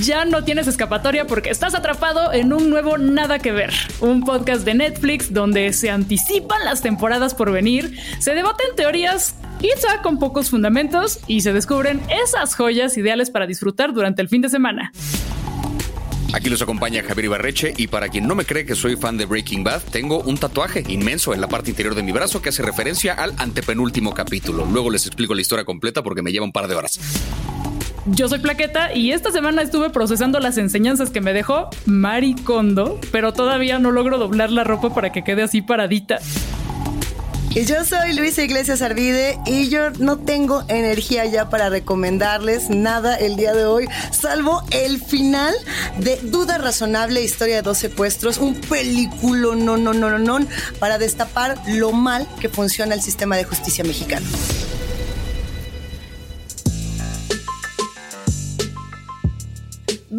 ya no tienes escapatoria porque estás atrapado en un nuevo Nada que ver, un podcast de Netflix donde se anticipan las temporadas por venir, se debaten teorías quizá con pocos fundamentos y se descubren esas joyas ideales para disfrutar durante el fin de semana. Aquí los acompaña Javier Ibarreche y para quien no me cree que soy fan de Breaking Bad, tengo un tatuaje inmenso en la parte interior de mi brazo que hace referencia al antepenúltimo capítulo. Luego les explico la historia completa porque me lleva un par de horas. Yo soy Plaqueta y esta semana estuve procesando las enseñanzas que me dejó Mari Kondo, pero todavía no logro doblar la ropa para que quede así paradita. Y yo soy Luisa Iglesias Arvide y yo no tengo energía ya para recomendarles nada el día de hoy, salvo el final de Duda Razonable, Historia de dos secuestros, un película no, no, no, no, no, para destapar lo mal que funciona el sistema de justicia mexicano.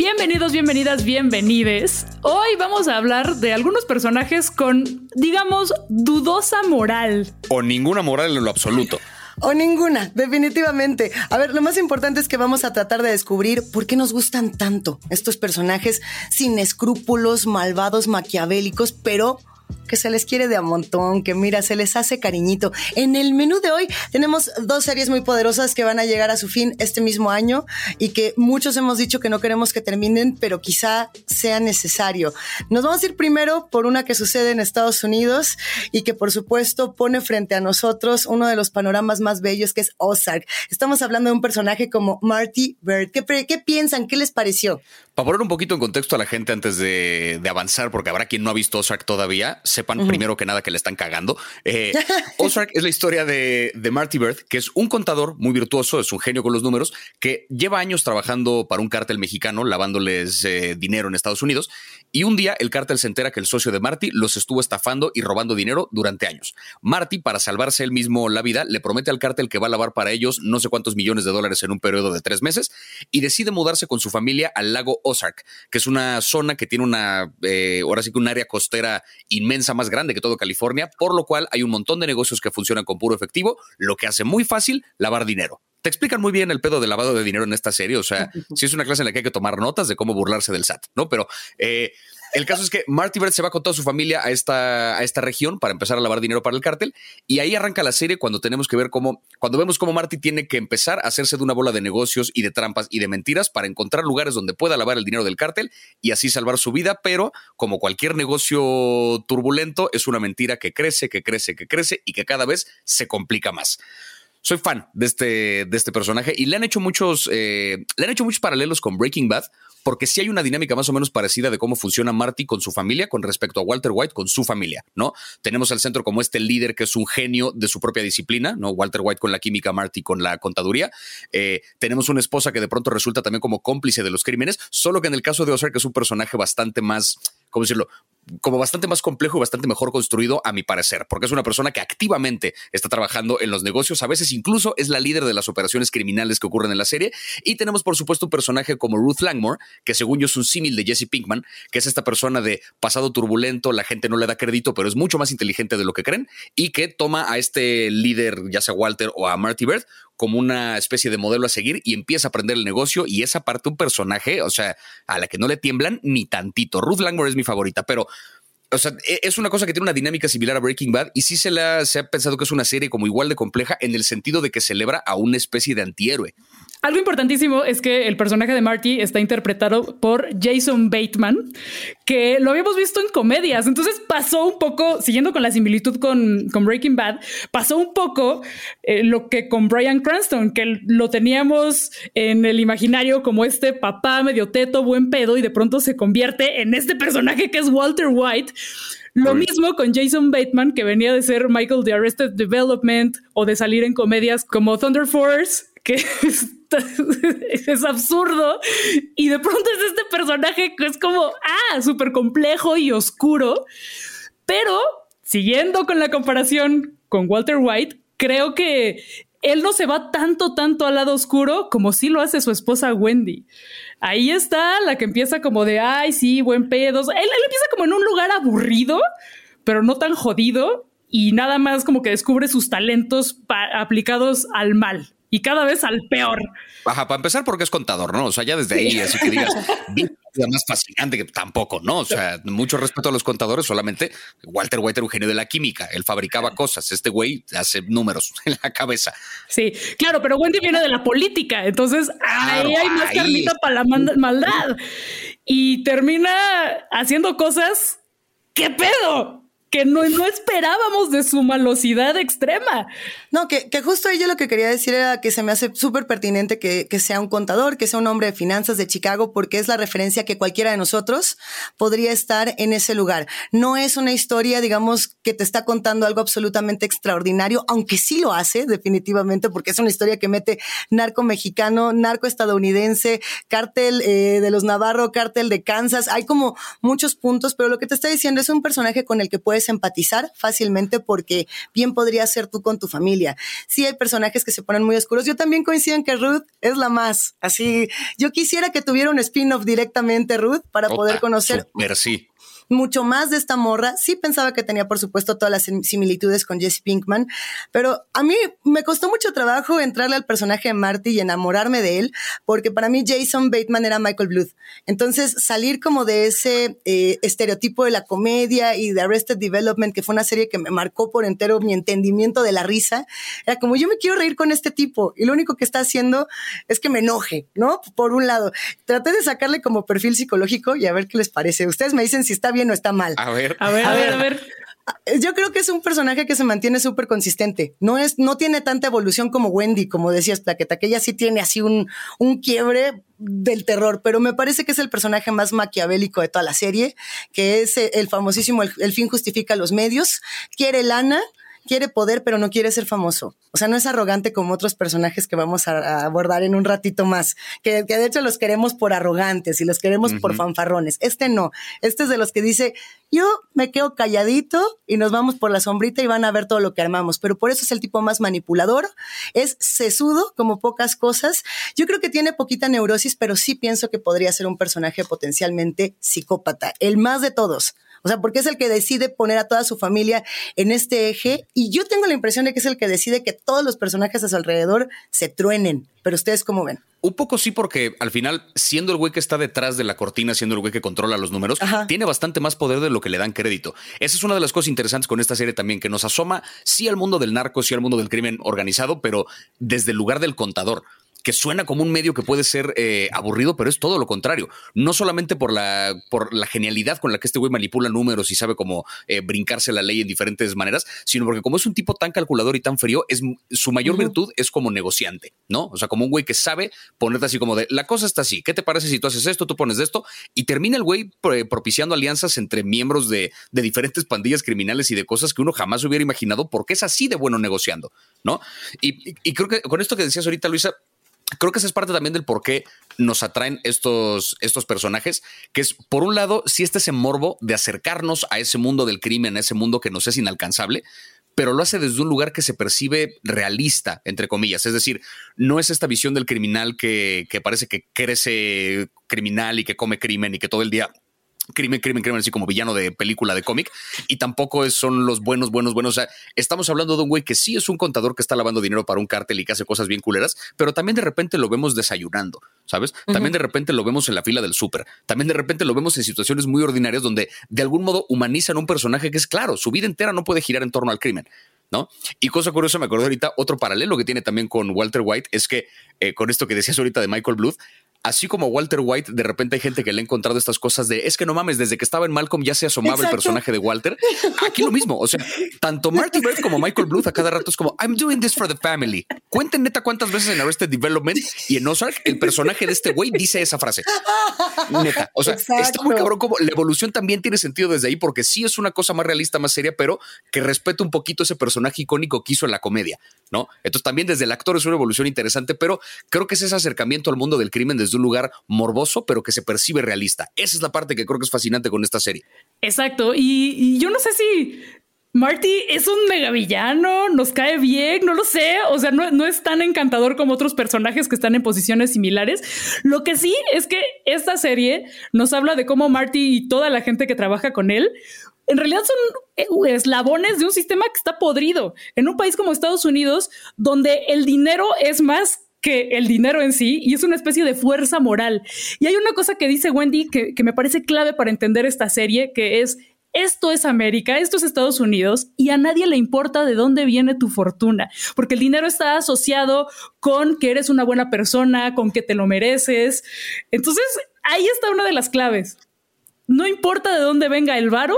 Bienvenidos, bienvenidas, bienvenides. Hoy vamos a hablar de algunos personajes con, digamos, dudosa moral. O ninguna moral en lo absoluto. O ninguna, definitivamente. A ver, lo más importante es que vamos a tratar de descubrir por qué nos gustan tanto estos personajes sin escrúpulos, malvados, maquiavélicos, pero que se les quiere de a montón, que mira, se les hace cariñito. En el menú de hoy tenemos dos series muy poderosas que van a llegar a su fin este mismo año y que muchos hemos dicho que no queremos que terminen, pero quizá sea necesario. Nos vamos a ir primero por una que sucede en Estados Unidos y que por supuesto pone frente a nosotros uno de los panoramas más bellos que es Ozark. Estamos hablando de un personaje como Marty Bird. ¿Qué, qué piensan? ¿Qué les pareció? Para poner un poquito en contexto a la gente antes de, de avanzar, porque habrá quien no ha visto Ozark todavía, sepan primero que nada que le están cagando. Eh, Ozark es la historia de, de, Marty Bird, que es un contador muy virtuoso, es un genio con los números, que lleva años trabajando para un cártel mexicano, lavándoles eh, dinero en Estados Unidos. Y un día el cártel se entera que el socio de Marty los estuvo estafando y robando dinero durante años. Marty, para salvarse él mismo la vida, le promete al cártel que va a lavar para ellos no sé cuántos millones de dólares en un periodo de tres meses y decide mudarse con su familia al lago Ozark, que es una zona que tiene una, eh, ahora sí que un área costera inmensa más grande que todo California, por lo cual hay un montón de negocios que funcionan con puro efectivo, lo que hace muy fácil lavar dinero. Te explican muy bien el pedo de lavado de dinero en esta serie, o sea, si es una clase en la que hay que tomar notas de cómo burlarse del SAT, ¿no? Pero eh, el caso es que Marty Bird se va con toda su familia a esta, a esta región para empezar a lavar dinero para el cártel. Y ahí arranca la serie cuando tenemos que ver cómo, cuando vemos cómo Marty tiene que empezar a hacerse de una bola de negocios y de trampas y de mentiras para encontrar lugares donde pueda lavar el dinero del cártel y así salvar su vida. Pero como cualquier negocio turbulento, es una mentira que crece, que crece, que crece y que cada vez se complica más soy fan de este, de este personaje y le han hecho muchos, eh, le han hecho muchos paralelos con Breaking Bad, porque sí hay una dinámica más o menos parecida de cómo funciona Marty con su familia con respecto a Walter White con su familia, ¿no? Tenemos al centro como este líder que es un genio de su propia disciplina, ¿no? Walter White con la química, Marty con la contaduría. Eh, tenemos una esposa que de pronto resulta también como cómplice de los crímenes, solo que en el caso de Ozark es un personaje bastante más, ¿cómo decirlo? Como bastante más complejo y bastante mejor construido a mi parecer, porque es una persona que activamente está trabajando en los negocios, a veces incluso es la líder de las operaciones criminales que ocurren en la serie, y tenemos por supuesto un personaje como Ruth Langmore, que según yo es un símil de Jesse Pinkman, que es esta persona de pasado turbulento, la gente no le da crédito, pero es mucho más inteligente de lo que creen, y que toma a este líder, ya sea Walter o a Marty Bird, como una especie de modelo a seguir y empieza a aprender el negocio y esa parte un personaje, o sea, a la que no le tiemblan ni tantito. Ruth Langmore es mi favorita, pero o sea, e, es una cosa que tiene una dinámica similar a Breaking Bad y sí se, la, se ha pensado que es una serie como igual de compleja en el sentido de que celebra a una especie de antihéroe. Algo importantísimo es que el personaje de Marty está interpretado por Jason Bateman, que lo habíamos visto en comedias. Entonces pasó un poco, siguiendo con la similitud con, con Breaking Bad, pasó un poco eh, lo que con Brian Cranston, que lo teníamos en el imaginario como este papá medio teto, buen pedo, y de pronto se convierte en este personaje que es Walter White. Lo mismo con Jason Bateman, que venía de ser Michael de Arrested Development o de salir en comedias como Thunder Force, que es, absurdo. Y de pronto es este personaje que es como, ah, súper complejo y oscuro. Pero, siguiendo con la comparación con Walter White, creo que él no se va tanto, tanto al lado oscuro como sí lo hace su esposa Wendy. Ahí está la que empieza como de, ay, sí, buen pedo. Él, él empieza como en un lugar aburrido, pero no tan jodido y nada más como que descubre sus talentos aplicados al mal y cada vez al peor. Baja, para empezar, porque es contador, ¿no? O sea, ya desde ahí, así que digas, más fascinante que tampoco, ¿no? O sea, mucho respeto a los contadores, solamente Walter White era un genio de la química, él fabricaba cosas, este güey hace números en la cabeza. Sí, claro, pero Wendy viene de la política, entonces ahí hay más carnita para la maldad. Y termina haciendo cosas. ¿Qué pedo? Que no, no esperábamos de su malosidad extrema. No, que, que justo yo lo que quería decir era que se me hace súper pertinente que, que, sea un contador, que sea un hombre de finanzas de Chicago, porque es la referencia que cualquiera de nosotros podría estar en ese lugar. No es una historia, digamos, que te está contando algo absolutamente extraordinario, aunque sí lo hace, definitivamente, porque es una historia que mete narco mexicano, narco estadounidense, cártel eh, de los Navarro, cártel de Kansas. Hay como muchos puntos, pero lo que te está diciendo es un personaje con el que puedes empatizar fácilmente porque bien podría ser tú con tu familia. Sí hay personajes que se ponen muy oscuros. Yo también coincido en que Ruth es la más. Así, yo quisiera que tuviera un spin-off directamente Ruth para poder conocer. Super, sí mucho más de esta morra. Sí pensaba que tenía, por supuesto, todas las similitudes con Jesse Pinkman, pero a mí me costó mucho trabajo entrarle al personaje de Marty y enamorarme de él, porque para mí Jason Bateman era Michael Bluth. Entonces, salir como de ese eh, estereotipo de la comedia y de Arrested Development, que fue una serie que me marcó por entero mi entendimiento de la risa, era como yo me quiero reír con este tipo y lo único que está haciendo es que me enoje, ¿no? Por un lado, traté de sacarle como perfil psicológico y a ver qué les parece. Ustedes me dicen si está bien no está mal. A ver, a ver, a ver, a ver. Yo creo que es un personaje que se mantiene súper consistente. No es, no tiene tanta evolución como Wendy, como decías, Plaqueta, que ella sí tiene así un, un quiebre del terror, pero me parece que es el personaje más maquiavélico de toda la serie, que es el famosísimo el fin justifica los medios, quiere lana, quiere poder, pero no quiere ser famoso. O sea, no es arrogante como otros personajes que vamos a, abordar en un ratito más, que, de hecho los queremos por arrogantes y los queremos por fanfarrones. Este no, este es de los que dice, yo me quedo calladito y nos vamos por la sombrita y van a ver todo lo que armamos. Pero por eso es el tipo más manipulador, es sesudo como pocas cosas. Yo creo que tiene poquita neurosis, pero sí pienso que podría ser un personaje potencialmente psicópata, el más de todos. O sea, porque es el que decide poner a toda su familia en este eje y yo tengo la impresión de que es el que decide que todos los personajes a su alrededor se truenen. Pero ustedes cómo ven? Un poco sí, porque al final, siendo el güey que está detrás de la cortina, siendo el güey que controla los números, tiene bastante más poder de lo que le dan crédito. Esa es una de las cosas interesantes con esta serie también, que nos asoma sí al mundo del narco, sí al mundo del crimen organizado, pero desde el lugar del contador que suena como un medio que puede ser eh, aburrido, pero es todo lo contrario. No solamente por la, por la genialidad con la que este güey manipula números y sabe cómo eh, brincarse la ley en diferentes maneras, sino porque como es un tipo tan calculador y tan frío, es, su mayor virtud es como negociante, ¿no? O sea, como un güey que sabe ponerte así como de, la cosa está así, ¿qué te parece si tú haces esto, tú pones esto? Y termina el güey propiciando alianzas entre miembros de, de diferentes pandillas criminales y de cosas que uno jamás hubiera imaginado porque es así de bueno negociando, ¿no? y, y creo que con esto que decías ahorita, Luisa, creo que esa es parte también del por qué nos atraen estos, estos personajes, que es, por un lado, si este ese morbo de acercarnos a ese mundo del crimen, a ese mundo que nos es inalcanzable, pero lo hace desde un lugar que se percibe realista, entre comillas. Es decir, no es esta visión del criminal que, que parece que crece criminal y que come crimen y que todo el día crimen, crimen, crimen, así como villano de película de cómic, y tampoco son los buenos, buenos, buenos. O sea, estamos hablando de un güey que sí es un contador que está lavando dinero para un cártel y que hace cosas bien culeras, pero también de repente lo vemos desayunando, ¿sabes? También de repente lo vemos en la fila del súper, también de repente lo vemos en situaciones muy ordinarias donde de algún modo humanizan un personaje que es claro, su vida entera no puede girar en torno al crimen. ¿no? Y cosa curiosa, me acuerdo ahorita, otro paralelo que tiene también con Walter White es que eh, con esto que decías ahorita de Michael Bluth, así como Walter White, de repente hay gente que le ha encontrado estas cosas de es que no mames, desde que estaba en Malcolm ya se asomaba el personaje de Walter. Aquí lo mismo. O sea, tanto Marty Bird como Michael Bluth a cada rato es como I'm doing this for the family. Cuenten neta cuántas veces en Arrested Development y en Ozark el personaje de este güey dice esa frase. Neta. O sea, está muy cabrón como la evolución también tiene sentido desde ahí porque sí es una cosa más realista, más seria, pero que respeta un poquito ese personaje icónico que hizo en la comedia, ¿no? Entonces también desde el actor es una evolución interesante, pero creo que es ese acercamiento al mundo del crimen desde de un lugar morboso, pero que se percibe realista. Esa es la parte que creo que es fascinante con esta serie. Exacto. Y, yo no sé si Marty es un megavillano, nos cae bien, no lo sé. O sea, no, no, es tan encantador como otros personajes que están en posiciones similares. Lo que sí es que esta serie nos habla de cómo Marty y toda la gente que trabaja con él en realidad son eh, eslabones de un sistema que está podrido. En un país como Estados Unidos, donde el dinero es más que el dinero en sí y es una especie de fuerza moral. Y hay una cosa que dice Wendy que, que me parece clave para entender esta serie, que es esto es América, esto es Estados Unidos y a nadie le importa de dónde viene tu fortuna, porque el dinero está asociado con que eres una buena persona, con que te lo mereces. Entonces, ahí está una de las claves. No importa de dónde venga el varo,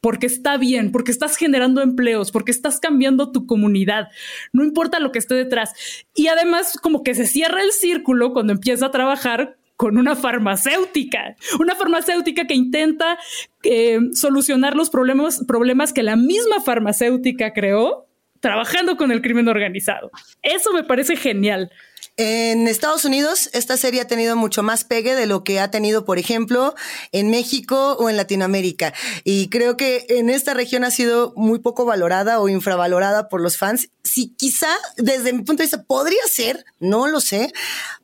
porque está bien, porque estás generando empleos, porque estás cambiando tu comunidad, no importa lo que esté detrás. Y además como que se cierra el círculo cuando empieza a trabajar con una farmacéutica, una farmacéutica que intenta eh, solucionar los problemas, problemas que la misma farmacéutica creó trabajando con el crimen organizado. Eso me parece genial. En Estados Unidos, esta serie ha tenido mucho más pegue de lo que ha tenido, por ejemplo, en México o en Latinoamérica. Y creo que en esta región ha sido muy poco valorada o infravalorada por los fans. Si quizá, desde mi punto de vista, podría ser, no lo sé,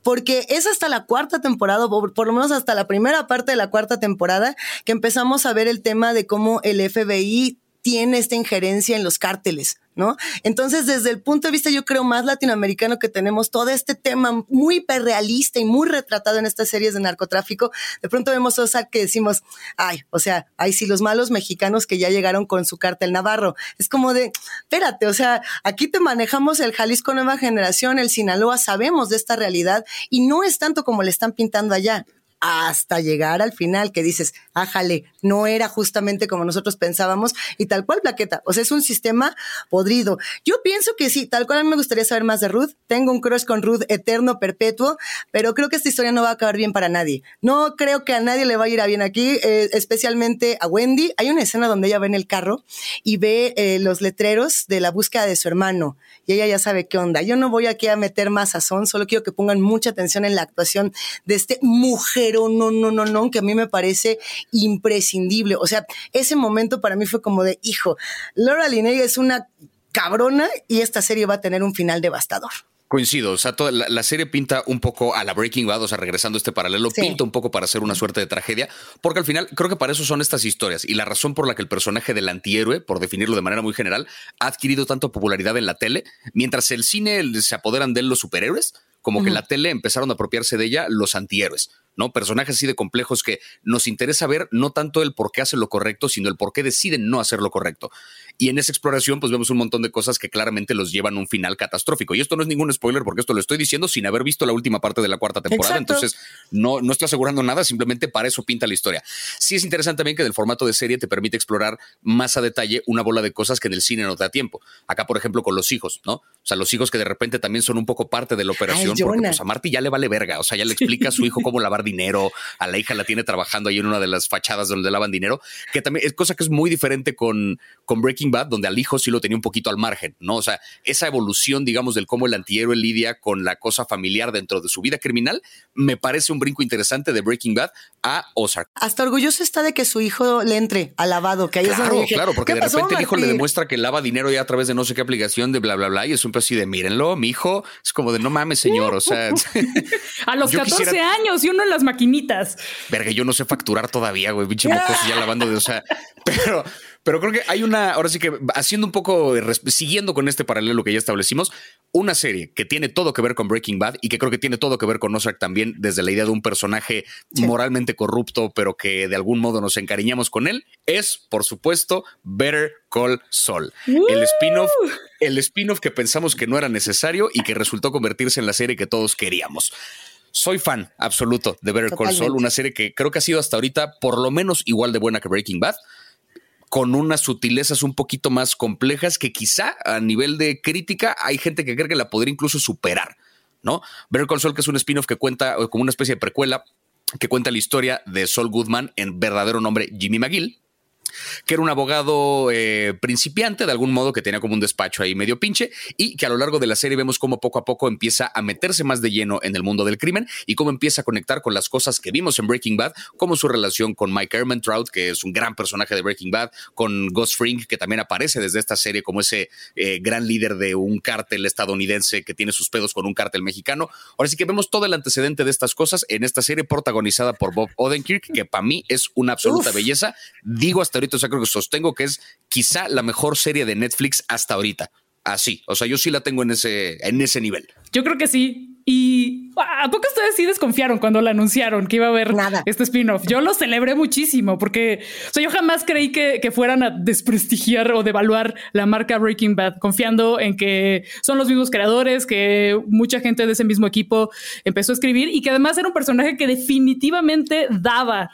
porque es hasta la cuarta temporada, o por lo menos hasta la primera parte de la cuarta temporada, que empezamos a ver el tema de cómo el FBI tiene esta injerencia en los cárteles, ¿no? Entonces, desde el punto de vista, yo creo, más latinoamericano que tenemos todo este tema muy hiperrealista y muy retratado en estas series de narcotráfico, de pronto vemos cosas que decimos, ay, o sea, hay sí los malos mexicanos que ya llegaron con su cártel navarro. Es como de, espérate, o sea, aquí te manejamos el Jalisco Nueva Generación, el Sinaloa, sabemos de esta realidad y no es tanto como le están pintando allá hasta llegar al final que dices, ájale, no era justamente como nosotros pensábamos y tal cual plaqueta. O sea, es un sistema podrido. Yo pienso que sí, tal cual a mí me gustaría saber más de Ruth. Tengo un crush con Ruth eterno, perpetuo, pero creo que esta historia no va a acabar bien para nadie. No creo que a nadie le va a ir a bien aquí, eh, especialmente a Wendy. Hay una escena donde ella va en el carro y ve eh, los letreros de la búsqueda de su hermano y ella ya sabe qué onda. Yo no voy aquí a meter más sazón, solo quiero que pongan mucha atención en la actuación de este mujer pero no, no, no, no, que a mí me parece imprescindible. O sea, ese momento para mí fue como de, hijo, Laura Linney es una cabrona y esta serie va a tener un final devastador. Coincido, o sea, toda la, serie pinta un poco a la Breaking Bad, o sea, regresando a este paralelo, pinta un poco para hacer una suerte de tragedia, porque al final creo que para eso son estas historias y la razón por la que el personaje del antihéroe, por definirlo de manera muy general, ha adquirido tanto popularidad en la tele, mientras el cine se apoderan de él los superhéroes, como que en la tele empezaron a apropiarse de ella los antihéroes. ¿No? Personajes así de complejos que nos interesa ver no tanto el por qué hacen lo correcto, sino el por qué deciden no hacer lo correcto. Y en esa exploración, pues vemos un montón de cosas que claramente los llevan a un final catastrófico. Y esto no es ningún spoiler, porque esto lo estoy diciendo sin haber visto la última parte de la cuarta temporada. Entonces, no, no estoy asegurando nada, simplemente para eso pinta la historia. Sí es interesante también que del formato de serie te permite explorar más a detalle una bola de cosas que en el cine no te da tiempo. Acá, por ejemplo, con los hijos, ¿no? O sea, los hijos que de repente también son un poco parte de la operación, porque pues, a Marty ya le vale verga. O sea, ya le explica a su hijo cómo lavar dinero, a la hija la tiene trabajando ahí en una de las fachadas donde lavan dinero, que también es cosa que es muy diferente con, con Breaking Donde al hijo sí lo tenía un poquito al margen, ¿no? O sea, esa evolución, digamos, del cómo el antihéroe lidia con la cosa familiar dentro de su vida criminal, me parece un brinco interesante de Breaking Bad a Ozark. Hasta orgulloso está de que su hijo le entre al lavado, que ahí claro, Claro, porque de repente el hijo le demuestra que lava dinero ya a través de no sé qué aplicación de bla, bla, bla, y es un así de mírenlo, mi hijo es como de no mames, señor, o sea. a los 14 años y uno en las maquinitas. Verga, yo no sé facturar todavía, güey, pinche mocoso ya lavando de, o sea, pero pero creo que hay una, ahora sí que haciendo un poco, siguiendo con este paralelo que ya establecimos, una serie que tiene todo que ver con Breaking Bad y que creo que tiene todo que ver con Ozark también desde la idea de un personaje moralmente corrupto, pero que de algún modo nos encariñamos con él, es, por supuesto, Better Call Saul. El spin-off, el spin-off que pensamos que no era necesario y que resultó convertirse en la serie que todos queríamos. Soy fan absoluto de Better Call Saul, una serie que creo que ha sido hasta ahorita por lo menos igual de buena que Breaking Bad con unas sutilezas un poquito más complejas que quizá a nivel de crítica hay gente que cree que la podría incluso superar, ¿no? Better Call Saul, que es un spin-off que cuenta como una especie de precuela que cuenta la historia de Saul Goodman en verdadero nombre Jimmy McGill, que era un abogado eh, principiante, de algún modo, que tenía como un despacho ahí medio pinche, y que a lo largo de la serie vemos cómo poco a poco empieza a meterse más de lleno en el mundo del crimen y cómo empieza a conectar con las cosas que vimos en Breaking Bad, como su relación con Mike Ehrmantraut, que es un gran personaje de Breaking Bad, con Ghost Fring, que también aparece desde esta serie como ese eh, gran líder de un cártel estadounidense que tiene sus pedos con un cártel mexicano. Ahora sí que vemos todo el antecedente de estas cosas en esta serie protagonizada por Bob Odenkirk, que para mí es una absoluta belleza. Digo hasta ahorita. O sea, creo que sostengo que es quizá la mejor serie de Netflix hasta ahorita. Así. O sea, yo sí la tengo en ese, en ese nivel. Yo creo que sí. Y ¿a poco ustedes sí desconfiaron cuando la anunciaron que iba a haber Nada. este spin-off? Yo lo celebré muchísimo porque o sea, yo jamás creí que, que, fueran a desprestigiar o devaluar la marca Breaking Bad, confiando en que son los mismos creadores, que mucha gente de ese mismo equipo empezó a escribir y que además era un personaje que definitivamente daba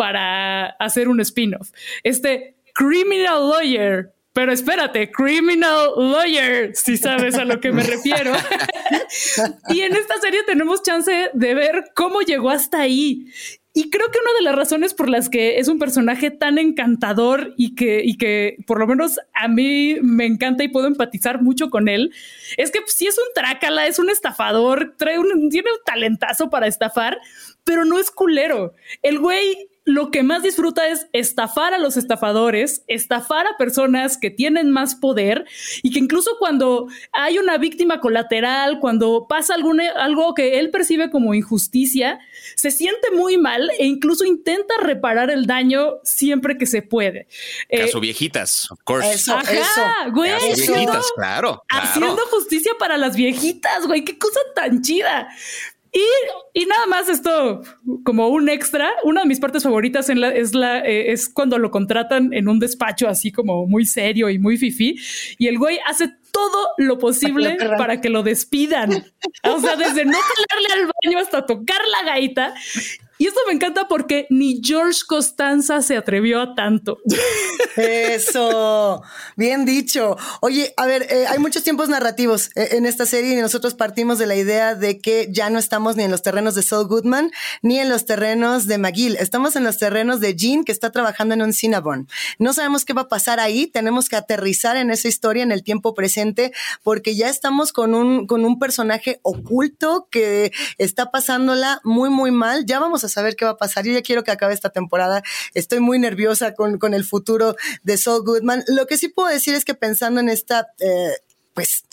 para hacer un spin-off. Este criminal lawyer pero espérate, criminal lawyer, si sabes a lo que me refiero. y en esta serie tenemos chance de ver cómo llegó hasta ahí. Y creo que una de las razones por las que es un personaje tan encantador y que, y que por lo menos a mí me encanta y puedo empatizar mucho con él, es que si es un trácala, es un estafador, trae un, tiene un talentazo para estafar, pero no es culero. El güey lo que más disfruta es estafar a los estafadores, estafar a personas que tienen más poder y que incluso cuando hay una víctima colateral, cuando pasa algo que él percibe como injusticia, se siente muy mal e incluso intenta reparar el daño siempre que se puede. Caso eh, viejitas, of course. Eso, eso. Güey, viejitas, claro, claro. Haciendo justicia para las viejitas, güey, qué cosa tan chida. Y, nada más esto como un extra. Una de mis partes favoritas en la, es, la, eh, es cuando lo contratan en un despacho así como muy serio y muy fifi. Y el güey hace todo lo posible para que lo despidan. O sea, desde no jalarle al baño hasta tocar la gaita. Y esto me encanta porque ni George Costanza se atrevió a tanto. Eso, bien dicho. Oye, a ver, eh, hay muchos tiempos narrativos eh, en esta serie y nosotros partimos de la idea de que ya no estamos ni en los terrenos de Saul Goodman ni en los terrenos de McGill. Estamos en los terrenos de Jean que está trabajando en un Cinnabon. No sabemos qué va a pasar ahí. Tenemos que aterrizar en esa historia en el tiempo presente porque ya estamos con un, con un personaje oculto que está pasándola muy, muy mal. Ya vamos a saber qué va a pasar. Yo ya quiero que acabe esta temporada. Estoy muy nerviosa con, con el futuro de Saul Goodman. Lo que sí puedo decir es que pensando en esta, eh, pues,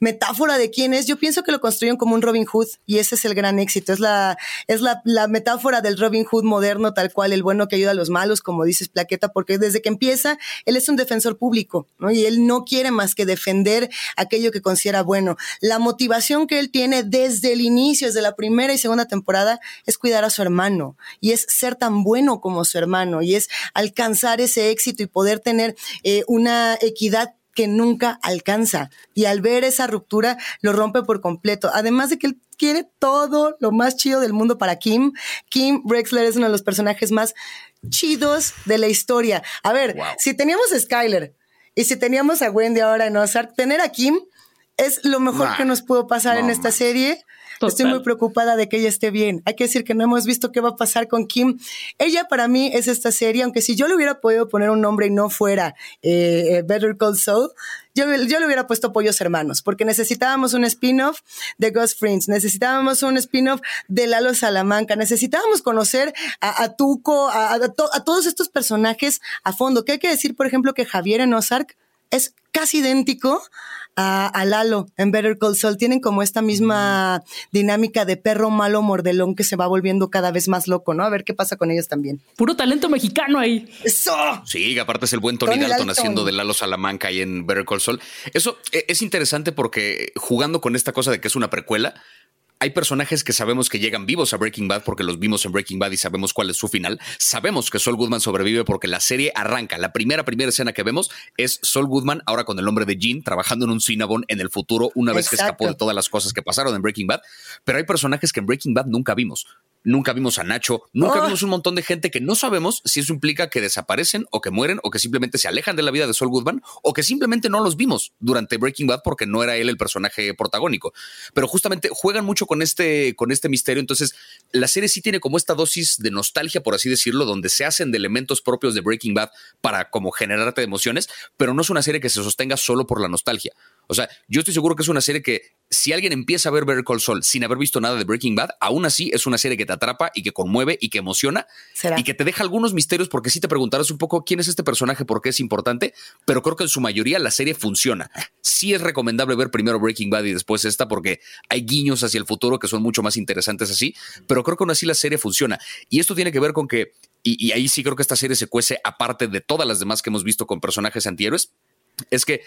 metáfora de quién es, yo pienso que lo construyen como un Robin Hood y ese es el gran éxito. Es la, es la, la, metáfora del Robin Hood moderno, tal cual, el bueno que ayuda a los malos, como dices Plaqueta, porque desde que empieza, él es un defensor público, ¿no? Y él no quiere más que defender aquello que considera bueno. La motivación que él tiene desde el inicio, desde la primera y segunda temporada, es cuidar a su hermano y es ser tan bueno como su hermano y es alcanzar ese éxito y poder tener eh, una equidad que nunca alcanza. Y al ver esa ruptura, lo rompe por completo. Además de que él quiere todo lo más chido del mundo para Kim. Kim Brexler es uno de los personajes más chidos de la historia. A ver, si teníamos a Skyler y si teníamos a Wendy ahora en Ozark, tener a Kim es lo mejor que nos pudo pasar en esta serie. Estoy muy preocupada de que ella esté bien. Hay que decir que no hemos visto qué va a pasar con Kim. Ella para mí es esta serie, aunque si yo le hubiera podido poner un nombre y no fuera eh, eh, Better Call Saul, yo, yo, le hubiera puesto Pollos Hermanos, porque necesitábamos un spin-off de Ghost Friends, necesitábamos un spin-off de Lalo Salamanca, necesitábamos conocer a, Tuco, a, a, todos estos personajes a fondo. ¿Qué hay que decir, por ejemplo, que Javier en Ozark es casi idéntico a, Lalo en Better Call Saul. Tienen como esta misma dinámica de perro malo mordelón que se va volviendo cada vez más loco, ¿no? A ver qué pasa con ellos también. Puro talento mexicano ahí. ¡Eso! Sí, aparte es el buen Tony, Dalton, haciendo de Lalo Salamanca ahí en Better Call Saul. Eso eh, es interesante porque jugando con esta cosa de que es una precuela, hay personajes que sabemos que llegan vivos a Breaking Bad porque los vimos en Breaking Bad y sabemos cuál es su final. Sabemos que Saul Goodman sobrevive porque la serie arranca. La primera, primera escena que vemos es Saul Goodman ahora con el nombre de Jean trabajando en un Cinnabon en el futuro una vez que escapó de todas las cosas que pasaron en Breaking Bad. Pero hay personajes que en Breaking Bad nunca vimos nunca vimos a Nacho, nunca ah. vimos un montón de gente que no sabemos si eso implica que desaparecen o que mueren o que simplemente se alejan de la vida de Saul Goodman o que simplemente no los vimos durante Breaking Bad porque no era él el personaje protagónico. Pero justamente juegan mucho con este, con este misterio. Entonces, la serie sí tiene como esta dosis de nostalgia, por así decirlo, donde se hacen de elementos propios de Breaking Bad para como generarte emociones, pero no es una serie que se sostenga solo por la nostalgia. O sea, yo estoy seguro que es una serie que si alguien empieza a ver Better Call Saul sin haber visto nada de Breaking Bad, aún así es una serie que te atrapa y que conmueve y que emociona y que te deja algunos misterios porque si te preguntarás un poco quién es este personaje, por qué es importante, pero creo que en su mayoría la serie funciona. Sí es recomendable ver primero Breaking Bad y después esta porque hay guiños hacia el futuro que son mucho más interesantes así, pero creo que aún así la serie funciona. Y esto tiene que ver con que y, ahí sí creo que esta serie se cuece aparte de todas las demás que hemos visto con personajes antihéroes, es que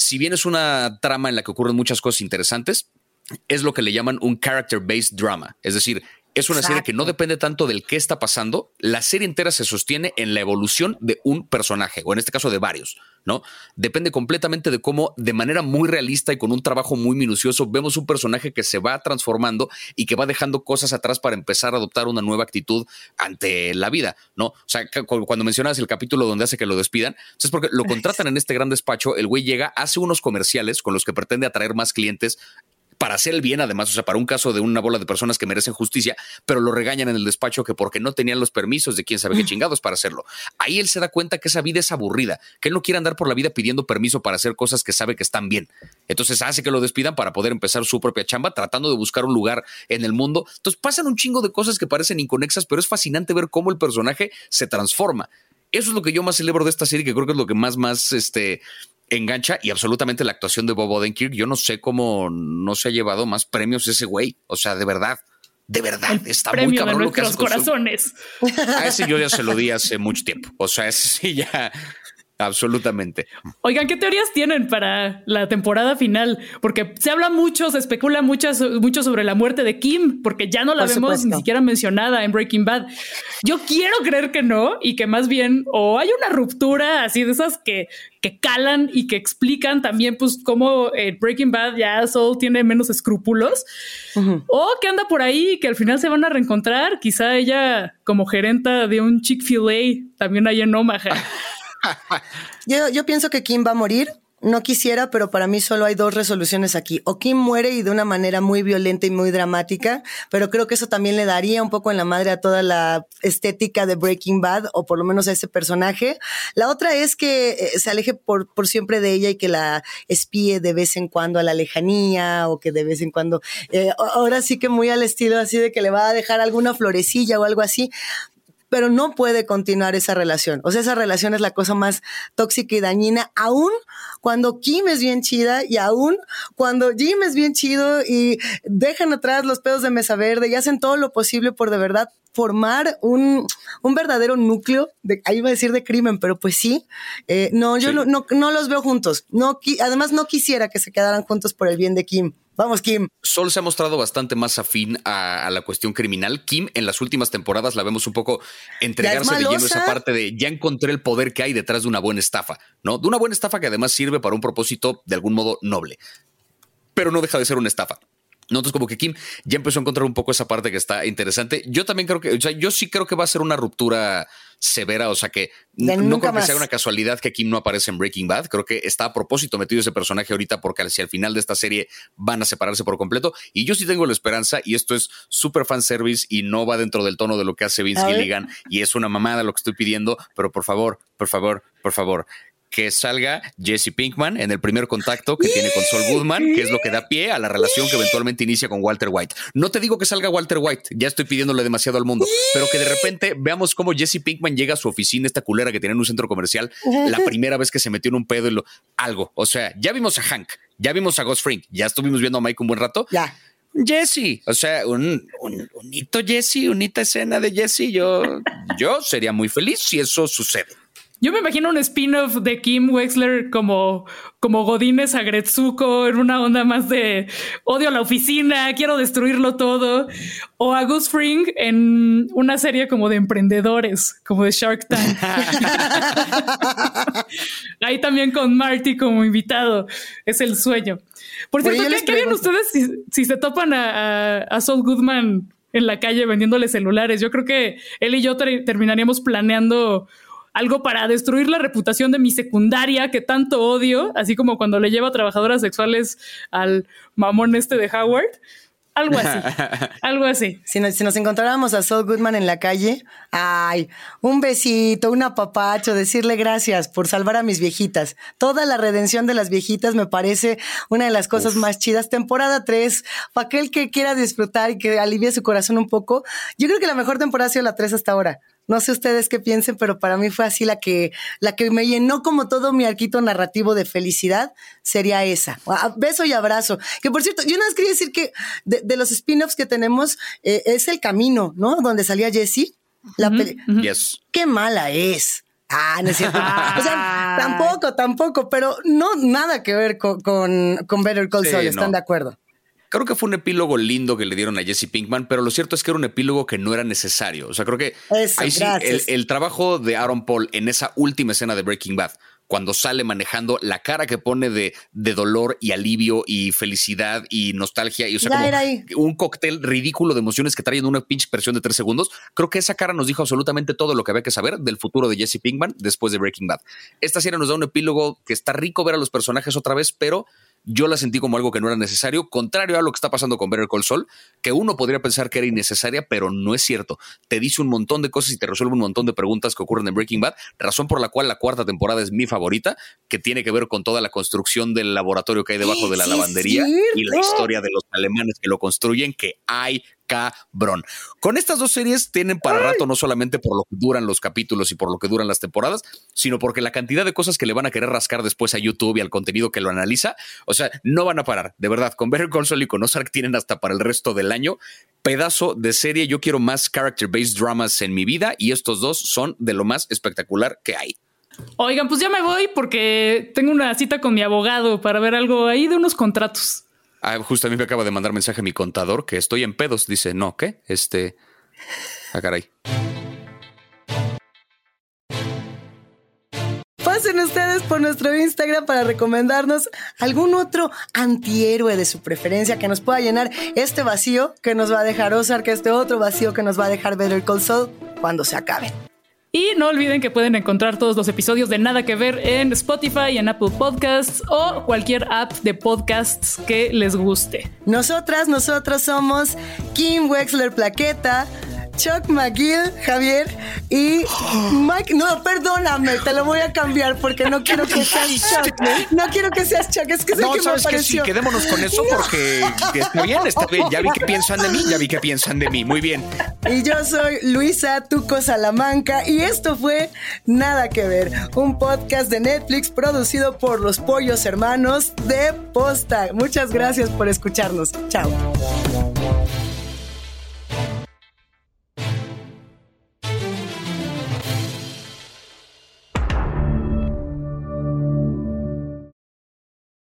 si bien es una trama en la que ocurren muchas cosas interesantes, es lo que le llaman un character-based drama. Es decir, es una serie que no depende tanto del qué está pasando. La serie entera se sostiene en la evolución de un personaje, o en este caso de varios, ¿no? Depende completamente de cómo, de manera muy realista y con un trabajo muy minucioso, vemos un personaje que se va transformando y que va dejando cosas atrás para empezar a adoptar una nueva actitud ante la vida, ¿no? O sea, cuando mencionas el capítulo donde hace que lo despidan, es porque lo contratan en este gran despacho, el güey llega, hace unos comerciales con los que pretende atraer más clientes para hacer el bien, además, o sea, para un caso de una bola de personas que merecen justicia, pero lo regañan en el despacho que porque no tenían los permisos de quién sabe qué chingados para hacerlo. Ahí él se da cuenta que esa vida es aburrida, que él no quiere andar por la vida pidiendo permiso para hacer cosas que sabe que están bien. Entonces hace que lo despidan para poder empezar su propia chamba, tratando de buscar un lugar en el mundo. Entonces pasan un chingo de cosas que parecen inconexas, pero es fascinante ver cómo el personaje se transforma. Eso es lo que yo más celebro de esta serie, que creo que es lo que más, más, este, engancha y absolutamente la actuación de Bob Odenkirk. Yo no sé cómo no se ha llevado más premios ese güey. O sea, de verdad. De verdad, está muy cabrón de nuestros corazones. A ese yo ya se lo di hace mucho tiempo. O sea, ese sí ya Absolutamente. Oigan, ¿qué teorías tienen para la temporada final? Porque se habla mucho, se especula mucho, mucho sobre la muerte de Kim, porque ya no la vemos ni siquiera mencionada en Breaking Bad. Yo quiero creer que no y que más bien o hay una ruptura así de esas que, que calan y que explican también pues cómo eh, Breaking Bad ya Soul tiene menos escrúpulos o que anda por ahí y que al final se van a reencontrar. Quizá ella como gerenta de un Chick-fil-A también hay en Omaha. yo, pienso que Kim va a morir. No quisiera, pero para mí solo hay dos resoluciones aquí. O Kim muere y de una manera muy violenta y muy dramática, pero creo que eso también le daría un poco en la madre a toda la estética de Breaking Bad, o por lo menos a ese personaje. La otra es que eh, se aleje por, por siempre de ella y que la espíe de vez en cuando a la lejanía, o que de vez en cuando, eh, ahora sí que muy al estilo así de que le va a dejar alguna florecilla o algo así pero no puede continuar esa relación. O sea, esa relación es la cosa más tóxica y dañina, aún cuando Kim es bien chida y aún cuando Jim es bien chido y dejan atrás los pedos de mesa verde y hacen todo lo posible por de verdad formar un, un verdadero núcleo, de, ahí iba a decir de crimen, pero pues sí, eh, no, yo No, no, no, los veo juntos. No, además, no quisiera que se quedaran juntos por el bien de Kim. Vamos, Kim. Sol se ha mostrado bastante más afín a, la cuestión criminal. Kim, en las últimas temporadas la vemos un poco entregarse de lleno esa parte de ya encontré el poder que hay detrás de una buena estafa, ¿no? De una buena estafa que además sirve para un propósito de algún modo noble. Pero no deja de ser una estafa. Entonces, como que Kim ya empezó a encontrar un poco esa parte que está interesante. Yo también creo que, o sea, yo sí creo que va a ser una ruptura severa, o sea que no creo que sea una casualidad que Kim no aparece en Breaking Bad. Creo que está a propósito metido ese personaje ahorita porque hacia el final de esta serie van a separarse por completo. Y yo sí tengo la esperanza, y esto es súper fan service y no va dentro del tono de lo que hace Vince Gilligan, y es una mamada lo que estoy pidiendo, pero por favor, por favor, por favor, que salga Jesse Pinkman en el primer contacto que tiene con Sol Goodman, que es lo que da pie a la relación que eventualmente inicia con Walter White. No te digo que salga Walter White, ya estoy pidiéndole demasiado al mundo, pero que de repente veamos cómo Jesse Pinkman llega a su oficina, esta culera que tiene en un centro comercial, la primera vez que se metió en un pedo y lo, algo. O sea, ya vimos a Hank, ya vimos a Ghost Frink, ya estuvimos viendo a Mike un buen rato. Ya. Jesse, o sea, un, un, hito Jesse, unita escena de Jesse, yo, yo sería muy feliz si eso sucede. Yo me imagino un spin-off de Kim Wexler como, como Godínez a Gretsuko en una onda más de odio la oficina, quiero destruirlo todo. O a Gus Fring en una serie como de emprendedores, como de Shark Tank. Ahí también con Marty como invitado. Es el sueño. Por cierto, ¿qué, harían ustedes si, se topan a, a, Saul Goodman en la calle vendiéndole celulares? Yo creo que él y yo terminaríamos planeando algo para destruir la reputación de mi secundaria que tanto odio, así como cuando le lleva trabajadoras sexuales al mamón este de Howard. Algo así, algo así. Si nos, si nos, encontráramos a Saul Goodman en la calle, ay, un besito, un apapacho, decirle gracias por salvar a mis viejitas. Toda la redención de las viejitas me parece una de las cosas más chidas. Temporada 3, para aquel que quiera disfrutar y que alivie su corazón un poco. Yo creo que la mejor temporada ha sido la 3 hasta ahora. No sé ustedes qué piensen, pero para mí fue así la que, la que me llenó como todo mi arquito narrativo de felicidad, sería esa. Ah, beso y abrazo. Que por cierto, yo nada más quería decir que de, los spin-offs que tenemos, eh, es El Camino, ¿no? Donde salía Jessie La peli. Yes. Qué mala es. Ah, no es cierto. o sea, tampoco, tampoco, pero no nada que ver con, con, Better Call Saul, ¿están de acuerdo? Creo que fue un epílogo lindo que le dieron a Jesse Pinkman, pero lo cierto es que era un epílogo que no era necesario. O sea, creo que ahí sí, el, el, trabajo de Aaron Paul en esa última escena de Breaking Bad, cuando sale manejando, la cara que pone de, de dolor y alivio y felicidad y nostalgia, y o sea, como un cóctel ridículo de emociones que traen una pinche presión de tres segundos. Creo que esa cara nos dijo absolutamente todo lo que había que saber del futuro de Jesse Pinkman después de Breaking Bad. Esta serie nos da un epílogo que está rico ver a los personajes otra vez, pero yo la sentí como algo que no era necesario, contrario a lo que está pasando con Better Call Saul, que uno podría pensar que era innecesaria, pero no es cierto. Te dice un montón de cosas y te resuelve un montón de preguntas que ocurren en Breaking Bad, razón por la cual la cuarta temporada es mi favorita, que tiene que ver con toda la construcción del laboratorio que hay debajo de la lavandería y la historia de los alemanes que lo construyen, que hay cabrón. Con estas dos series tienen para rato, no solamente por lo que duran los capítulos y por lo que duran las temporadas, sino porque la cantidad de cosas que le van a querer rascar después a YouTube y al contenido que lo analiza, o sea, no van a parar. De verdad, con Better Saul y con Ozark tienen hasta para el resto del año. Pedazo de serie. Yo quiero más character-based dramas en mi vida y estos dos son de lo más espectacular que hay. Oigan, pues ya me voy porque tengo una cita con mi abogado para ver algo ahí de unos contratos. Ah, justo a mí me acaba de mandar mensaje mi contador que estoy en pedos. Dice, no, ¿qué? Este. Ah, caray. Pasen ustedes por nuestro Instagram para recomendarnos algún otro antihéroe de su preferencia que nos pueda llenar este vacío que nos va a dejar Ozark, este otro vacío que nos va a dejar Better Call Saul cuando se acabe. Y no olviden que pueden encontrar todos los episodios de Nada que Ver en Spotify, en Apple Podcasts o cualquier app de podcasts que les guste. Nosotras, nosotros somos Kim Wexler Plaqueta. Chuck McGill, Javier y Mike. No, perdóname, te lo voy a cambiar porque no quiero que seas Chuck. No quiero que seas Chuck, es que sé no, que ¿sabes me Que sí, quedémonos con eso porque está bien, está bien. Ya vi que piensan de mí, ya vi que piensan de mí. Muy bien. Y yo soy Luisa Tuco Salamanca y esto fue Nada que Ver, un podcast de Netflix producido por los pollos hermanos de Posta. Muchas gracias por escucharnos. Chao.